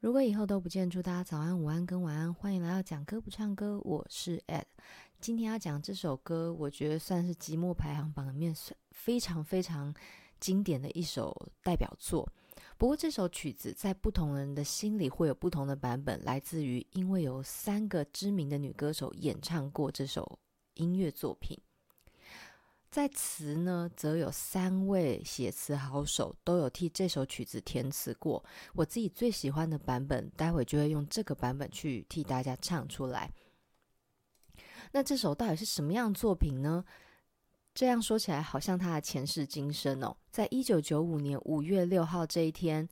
如果以后都不见，祝大家早安、午安跟晚安。欢迎来到讲歌不唱歌，我是 Ed。今天要讲这首歌，我觉得算是寂寞排行榜里面非常非常经典的一首代表作。不过这首曲子在不同人的心里会有不同的版本，来自于因为有三个知名的女歌手演唱过这首音乐作品。在词呢，则有三位写词好手都有替这首曲子填词过。我自己最喜欢的版本，待会就会用这个版本去替大家唱出来。那这首到底是什么样作品呢？这样说起来，好像他的前世今生哦。在一九九五年五月六号这一天，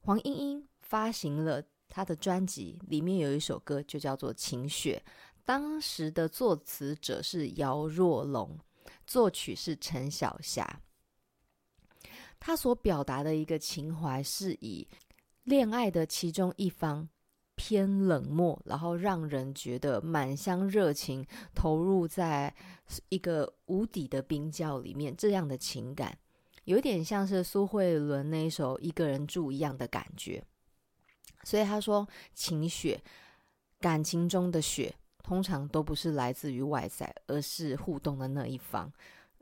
黄莺莺发行了他的专辑，里面有一首歌就叫做《晴雪》，当时的作词者是姚若龙。作曲是陈小霞，他所表达的一个情怀是以恋爱的其中一方偏冷漠，然后让人觉得满腔热情投入在一个无底的冰窖里面，这样的情感有点像是苏慧伦那一首《一个人住》一样的感觉。所以他说，晴雪，感情中的雪。通常都不是来自于外在，而是互动的那一方。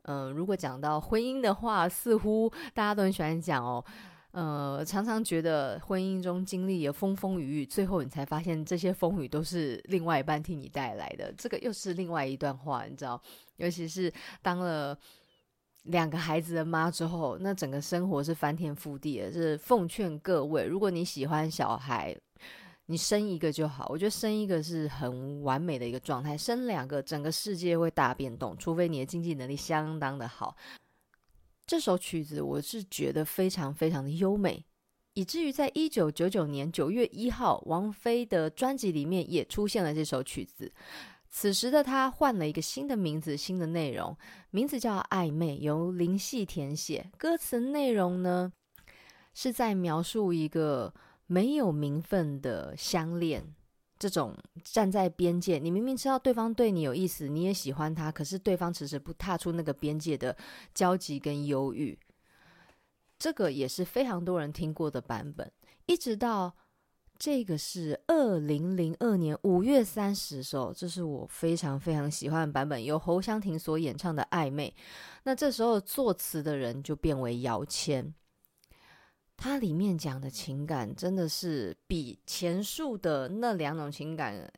嗯、如果讲到婚姻的话，似乎大家都很喜欢讲哦。呃，常常觉得婚姻中经历了风风雨雨，最后你才发现这些风雨都是另外一半替你带来的。这个又是另外一段话，你知道？尤其是当了两个孩子的妈之后，那整个生活是翻天覆地的。是奉劝各位，如果你喜欢小孩，你生一个就好，我觉得生一个是很完美的一个状态。生两个，整个世界会大变动，除非你的经济能力相当的好。这首曲子我是觉得非常非常的优美，以至于在一九九九年九月一号，王菲的专辑里面也出现了这首曲子。此时的她换了一个新的名字，新的内容，名字叫《暧昧》，由林夕填写。歌词内容呢，是在描述一个。没有名分的相恋，这种站在边界，你明明知道对方对你有意思，你也喜欢他，可是对方迟迟不踏出那个边界的焦急跟忧郁，这个也是非常多人听过的版本。一直到这个是二零零二年五月三十的时候，这是我非常非常喜欢的版本，由侯湘婷所演唱的《暧昧》。那这时候作词的人就变为姚谦。它里面讲的情感真的是比前述的那两种情感，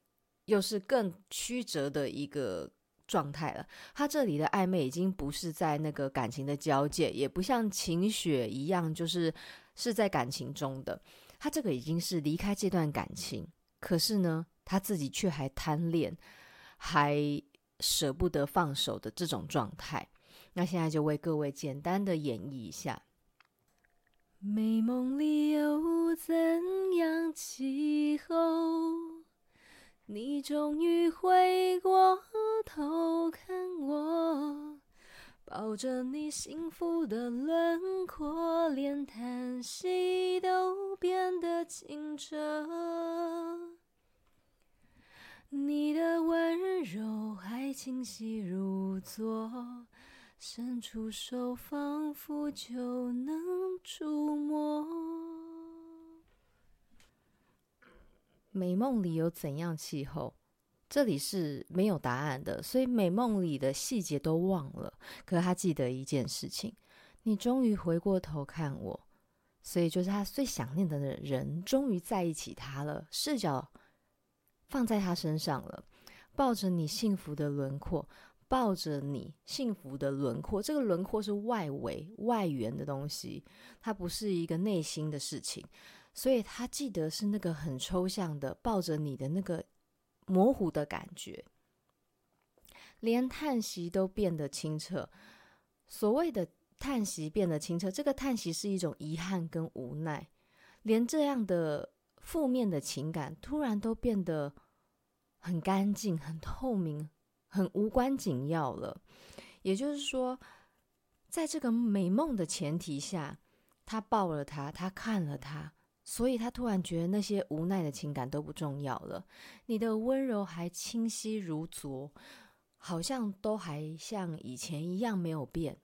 又是更曲折的一个状态了。它这里的暧昧已经不是在那个感情的交界，也不像晴雪一样，就是是在感情中的。他这个已经是离开这段感情，可是呢，他自己却还贪恋，还舍不得放手的这种状态。那现在就为各位简单的演绎一下。美梦里有怎样气候？你终于回过头看我，抱着你幸福的轮廓，连叹息都变得清澈。你的温柔还清晰如昨。伸出手，仿佛就能触摸。美梦里有怎样气候？这里是没有答案的，所以美梦里的细节都忘了。可他记得一件事情：你终于回过头看我，所以就是他最想念的人，终于在一起他了。视角放在他身上了，抱着你幸福的轮廓。抱着你幸福的轮廓，这个轮廓是外围外缘的东西，它不是一个内心的事情，所以他记得是那个很抽象的抱着你的那个模糊的感觉，连叹息都变得清澈。所谓的叹息变得清澈，这个叹息是一种遗憾跟无奈，连这样的负面的情感突然都变得很干净、很透明。很无关紧要了，也就是说，在这个美梦的前提下，他抱了他，他看了他，所以他突然觉得那些无奈的情感都不重要了。你的温柔还清晰如昨，好像都还像以前一样没有变。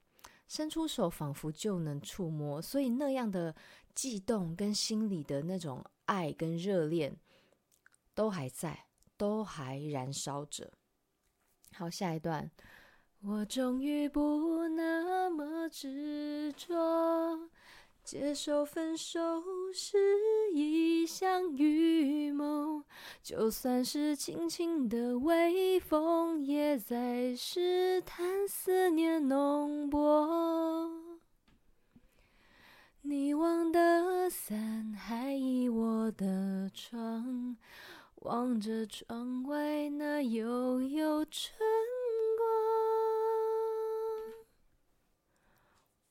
伸出手仿佛就能触摸，所以那样的悸动跟心里的那种爱跟热恋都还在，都还燃烧着。好，下一段，我终于不那么执着。接受分手是一项预谋，就算是轻轻的微风，也在试探思念浓薄。你忘的伞还倚我的窗，望着窗外那悠悠春光。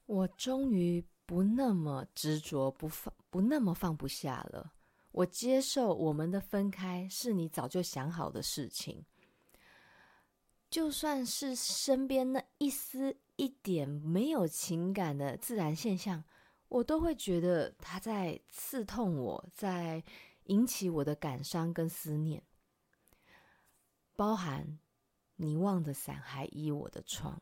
我终于。不那么执着，不放，不那么放不下了。我接受我们的分开是你早就想好的事情，就算是身边那一丝一点没有情感的自然现象，我都会觉得它在刺痛我，在引起我的感伤跟思念。包含你望的伞还依我的窗，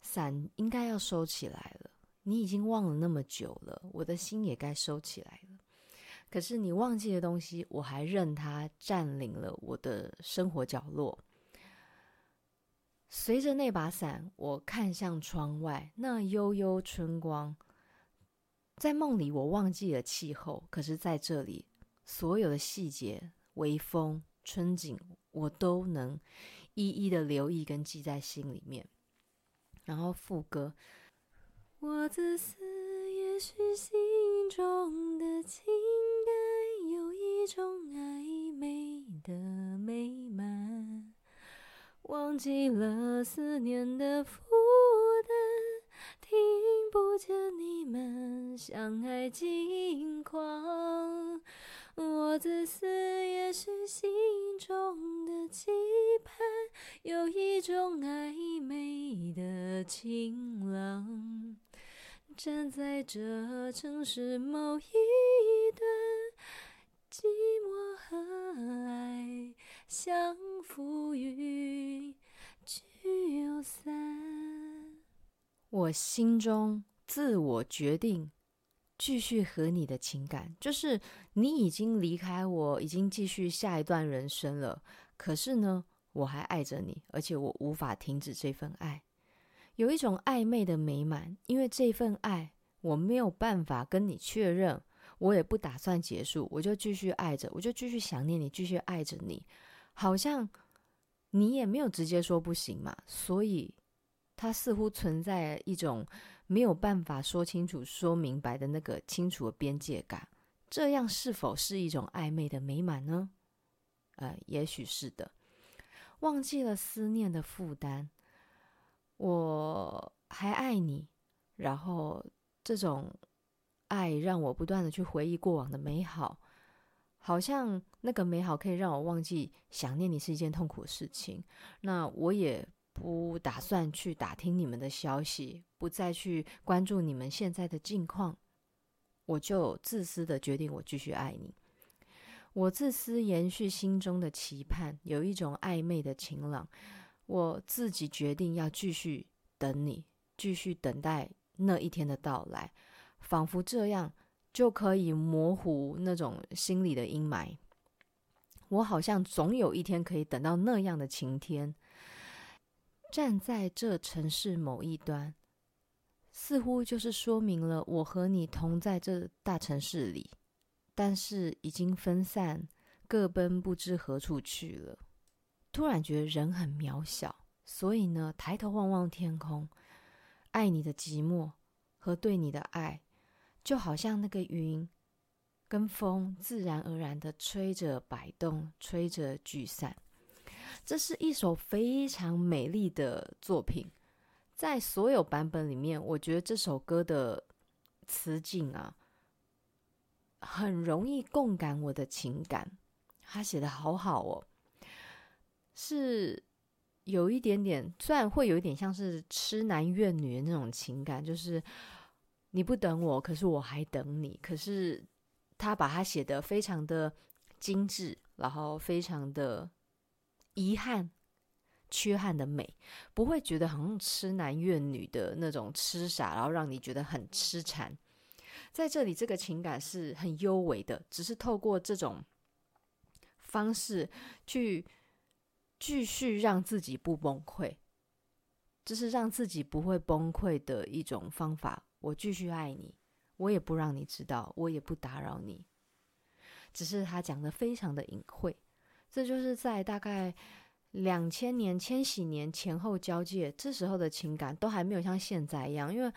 伞应该要收起来了。你已经忘了那么久了，我的心也该收起来了。可是你忘记的东西，我还任它占领了我的生活角落。随着那把伞，我看向窗外，那悠悠春光。在梦里，我忘记了气候，可是在这里，所有的细节、微风、春景，我都能一一的留意跟记在心里面。然后副歌。我自私，也许心中的情感有一种暧昧的美满，忘记了思念的负担，听不见你们相爱近况。我自私，也是心中的期盼有一种暧昧的晴朗。站在这城市某一端，寂寞和爱像浮云聚又散。我心中自我决定继续和你的情感，就是你已经离开我，已经继续下一段人生了。可是呢，我还爱着你，而且我无法停止这份爱。有一种暧昧的美满，因为这份爱我没有办法跟你确认，我也不打算结束，我就继续爱着，我就继续想念你，继续爱着你，好像你也没有直接说不行嘛，所以它似乎存在一种没有办法说清楚、说明白的那个清楚的边界感，这样是否是一种暧昧的美满呢？呃，也许是的，忘记了思念的负担。我还爱你，然后这种爱让我不断的去回忆过往的美好，好像那个美好可以让我忘记想念你是一件痛苦的事情。那我也不打算去打听你们的消息，不再去关注你们现在的近况，我就自私的决定我继续爱你。我自私延续心中的期盼，有一种暧昧的晴朗。我自己决定要继续等你，继续等待那一天的到来，仿佛这样就可以模糊那种心里的阴霾。我好像总有一天可以等到那样的晴天。站在这城市某一端，似乎就是说明了我和你同在这大城市里，但是已经分散，各奔不知何处去了。突然觉得人很渺小，所以呢，抬头望望天空，爱你的寂寞和对你的爱，就好像那个云跟风自然而然的吹着摆动，吹着聚散。这是一首非常美丽的作品，在所有版本里面，我觉得这首歌的词境啊，很容易共感我的情感。他写的好好哦。是有一点点，虽然会有一点像是痴男怨女的那种情感，就是你不等我，可是我还等你。可是他把它写得非常的精致，然后非常的遗憾，缺憾的美，不会觉得好像痴男怨女的那种痴傻，然后让你觉得很痴缠。在这里，这个情感是很幽微的，只是透过这种方式去继续让自己不崩溃，这是让自己不会崩溃的一种方法。我继续爱你，我也不让你知道，我也不打扰你。只是他讲的非常的隐晦，这就是在大概两千年、千禧年前后交界，这时候的情感都还没有像现在一样。因为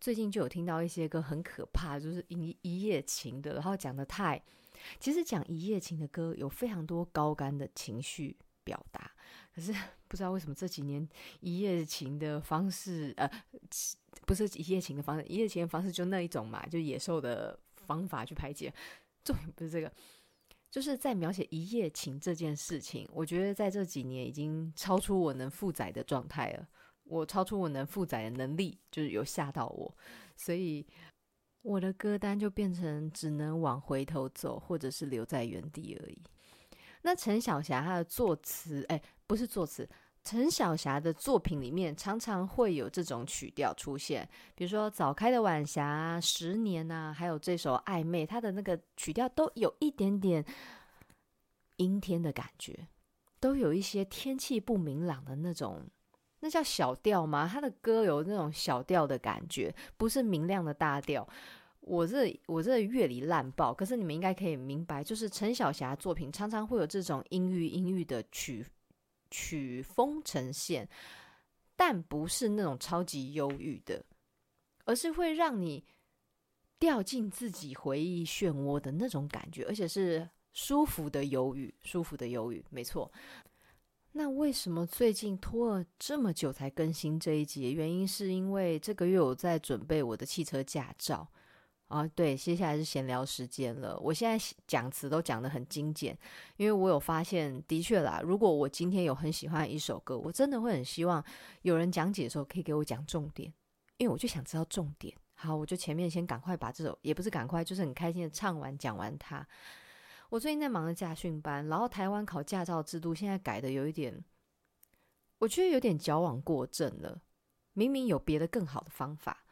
最近就有听到一些歌很可怕，就是一一夜情的，然后讲的太……其实讲一夜情的歌有非常多高干的情绪表达，可是不知道为什么这几年一夜情的方式，呃，不是一夜情的方式，一夜情的方式就那一种嘛，就野兽的方法去排解。重点不是这个，就是在描写一夜情这件事情。我觉得在这几年已经超出我能负载的状态了，我超出我能负载的能力，就是有吓到我，所以我的歌单就变成只能往回头走，或者是留在原地而已。那陈小霞她的作词，哎，不是作词。陈小霞的作品里面常常会有这种曲调出现，比如说《早开的晚霞》、《十年》呐，还有这首《暧昧》，它的那个曲调都有一点点阴天的感觉，都有一些天气不明朗的那种，那叫小调吗？他的歌有那种小调的感觉，不是明亮的大调。我这我这乐理烂爆，可是你们应该可以明白，就是陈小霞作品常常会有这种阴郁阴郁的曲。曲风呈现，但不是那种超级忧郁的，而是会让你掉进自己回忆漩涡的那种感觉，而且是舒服的忧郁，舒服的忧郁，没错。那为什么最近拖了这么久才更新这一集？原因是因为这个月我在准备我的汽车驾照。啊，对，接下来是闲聊时间了。我现在讲词都讲得很精简，因为我有发现，的确啦，如果我今天有很喜欢一首歌，我真的会很希望有人讲解的时候可以给我讲重点，因为我就想知道重点。好，我就前面先赶快把这首，也不是赶快，就是很开心的唱完讲完它。我最近在忙着驾训班，然后台湾考驾照制度现在改的有一点，我觉得有点矫枉过正了。明明有别的更好的方法。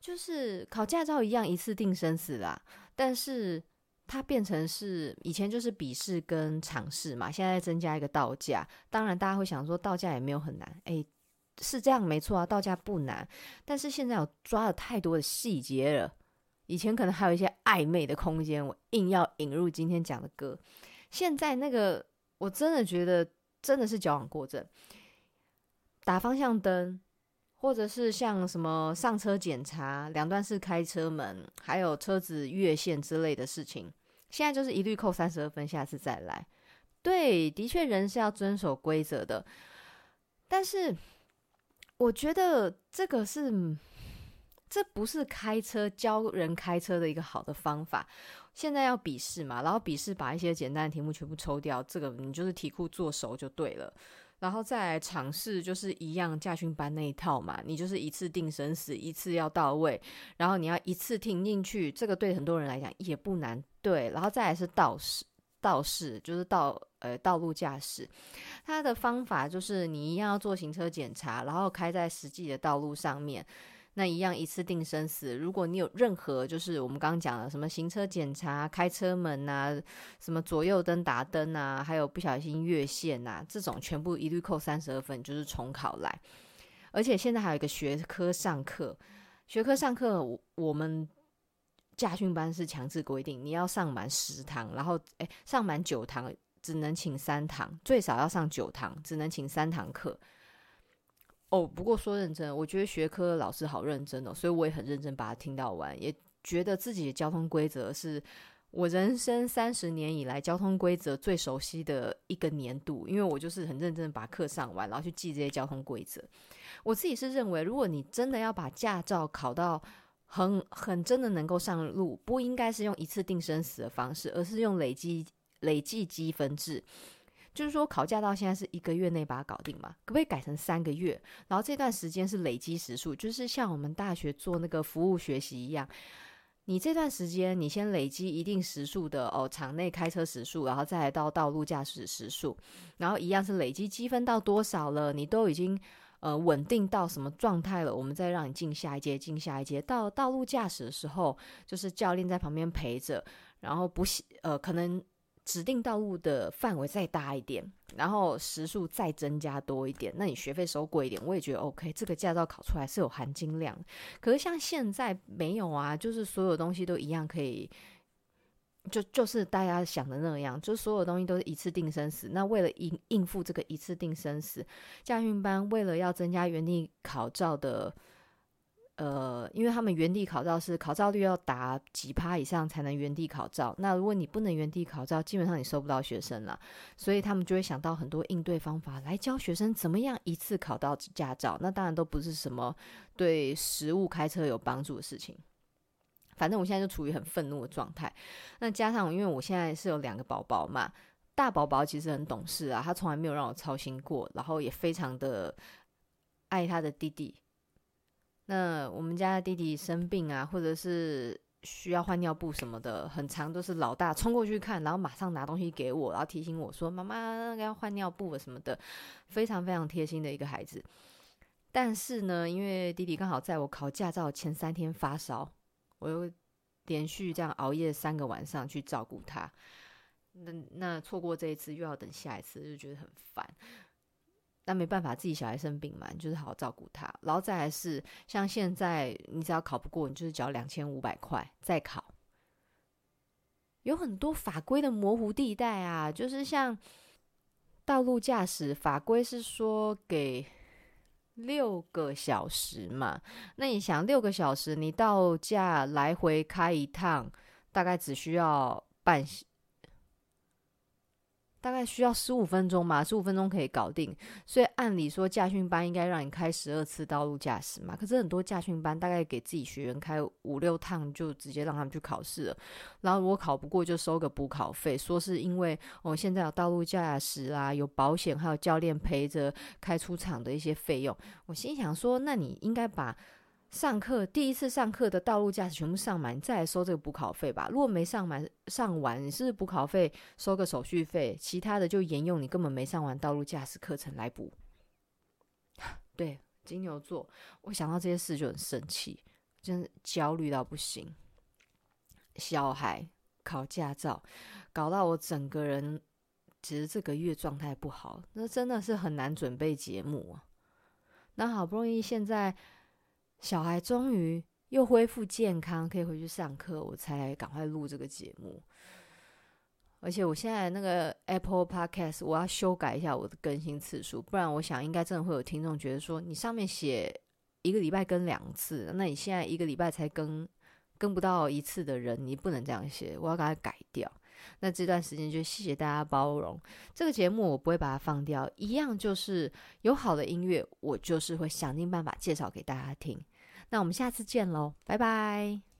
就是考驾照一样，一次定生死啦，但是它变成是以前就是笔试跟场试嘛，现在增加一个道驾。当然，大家会想说道驾也没有很难，诶，是这样没错啊，道驾不难。但是现在有抓了太多的细节了，以前可能还有一些暧昧的空间，我硬要引入今天讲的歌。现在那个我真的觉得真的是矫枉过正，打方向灯。或者是像什么上车检查、两段式开车门，还有车子越线之类的事情，现在就是一律扣三十二分，下次再来。对，的确人是要遵守规则的，但是我觉得这个是，这不是开车教人开车的一个好的方法。现在要笔试嘛，然后笔试把一些简单的题目全部抽掉，这个你就是题库做熟就对了。然后再来尝试，就是一样驾训班那一套嘛，你就是一次定生死，一次要到位，然后你要一次听进去，这个对很多人来讲也不难，对。然后再来是道士，道士就是道呃道路驾驶，他的方法就是你一样要做行车检查，然后开在实际的道路上面。那一样一次定生死。如果你有任何，就是我们刚刚讲的什么行车检查、开车门啊，什么左右灯打灯啊，还有不小心越线啊，这种全部一律扣三十二分，就是重考来。而且现在还有一个学科上课，学科上课，我们驾训班是强制规定，你要上满十堂，然后诶，上满九堂只能请三堂，最少要上九堂，只能请三堂课。哦，不过说认真，我觉得学科老师好认真哦，所以我也很认真把它听到完，也觉得自己的交通规则是我人生三十年以来交通规则最熟悉的一个年度，因为我就是很认真把课上完，然后去记这些交通规则。我自己是认为，如果你真的要把驾照考到很很真的能够上路，不应该是用一次定生死的方式，而是用累积累计积分制。就是说，考驾到现在是一个月内把它搞定嘛？可不可以改成三个月？然后这段时间是累积时数，就是像我们大学做那个服务学习一样，你这段时间，你先累积一定时数的哦，场内开车时数，然后再来到道路驾驶时数，然后一样是累积积分到多少了，你都已经呃稳定到什么状态了，我们再让你进下一阶，进下一阶。到道路驾驶的时候，就是教练在旁边陪着，然后不呃可能。指定道路的范围再大一点，然后时速再增加多一点，那你学费收贵一点，我也觉得 OK。这个驾照考出来是有含金量，可是像现在没有啊，就是所有东西都一样可以，就就是大家想的那样，就所有东西都是一次定生死。那为了应应付这个一次定生死，驾训班为了要增加原地考照的。呃，因为他们原地考照是考照率要达几趴以上才能原地考照，那如果你不能原地考照，基本上你收不到学生了，所以他们就会想到很多应对方法来教学生怎么样一次考到驾照。那当然都不是什么对实物开车有帮助的事情。反正我现在就处于很愤怒的状态。那加上因为我现在是有两个宝宝嘛，大宝宝其实很懂事啊，他从来没有让我操心过，然后也非常的爱他的弟弟。那我们家的弟弟生病啊，或者是需要换尿布什么的，很常都是老大冲过去看，然后马上拿东西给我，然后提醒我说：“妈妈，要换尿布了什么的。”非常非常贴心的一个孩子。但是呢，因为弟弟刚好在我考驾照前三天发烧，我又连续这样熬夜三个晚上去照顾他。那那错过这一次，又要等下一次，就觉得很烦。但没办法，自己小孩生病嘛，你就是好好照顾他。然后再来是，像现在你只要考不过，你就是缴两千五百块再考。有很多法规的模糊地带啊，就是像道路驾驶法规是说给六个小时嘛，那你想六个小时，你到驾来回开一趟，大概只需要半。大概需要十五分钟嘛，十五分钟可以搞定。所以按理说驾训班应该让你开十二次道路驾驶嘛，可是很多驾训班大概给自己学员开五六趟就直接让他们去考试了。然后如果考不过就收个补考费，说是因为我、哦、现在有道路驾驶啊，有保险，还有教练陪着开出场的一些费用。我心想说，那你应该把。上课第一次上课的道路驾驶全部上满，再来收这个补考费吧。如果没上满上完，你是补考费收个手续费，其他的就沿用你根本没上完道路驾驶课程来补。对，金牛座，我想到这些事就很生气，真的焦虑到不行。小孩考驾照，搞到我整个人其实这个月状态不好，那真的是很难准备节目啊。那好不容易现在。小孩终于又恢复健康，可以回去上课，我才赶快录这个节目。而且我现在那个 Apple Podcast，我要修改一下我的更新次数，不然我想应该真的会有听众觉得说，你上面写一个礼拜更两次，那你现在一个礼拜才更更不到一次的人，你不能这样写，我要把它改掉。那这段时间就谢谢大家包容，这个节目我不会把它放掉，一样就是有好的音乐，我就是会想尽办法介绍给大家听。那我们下次见喽，拜拜。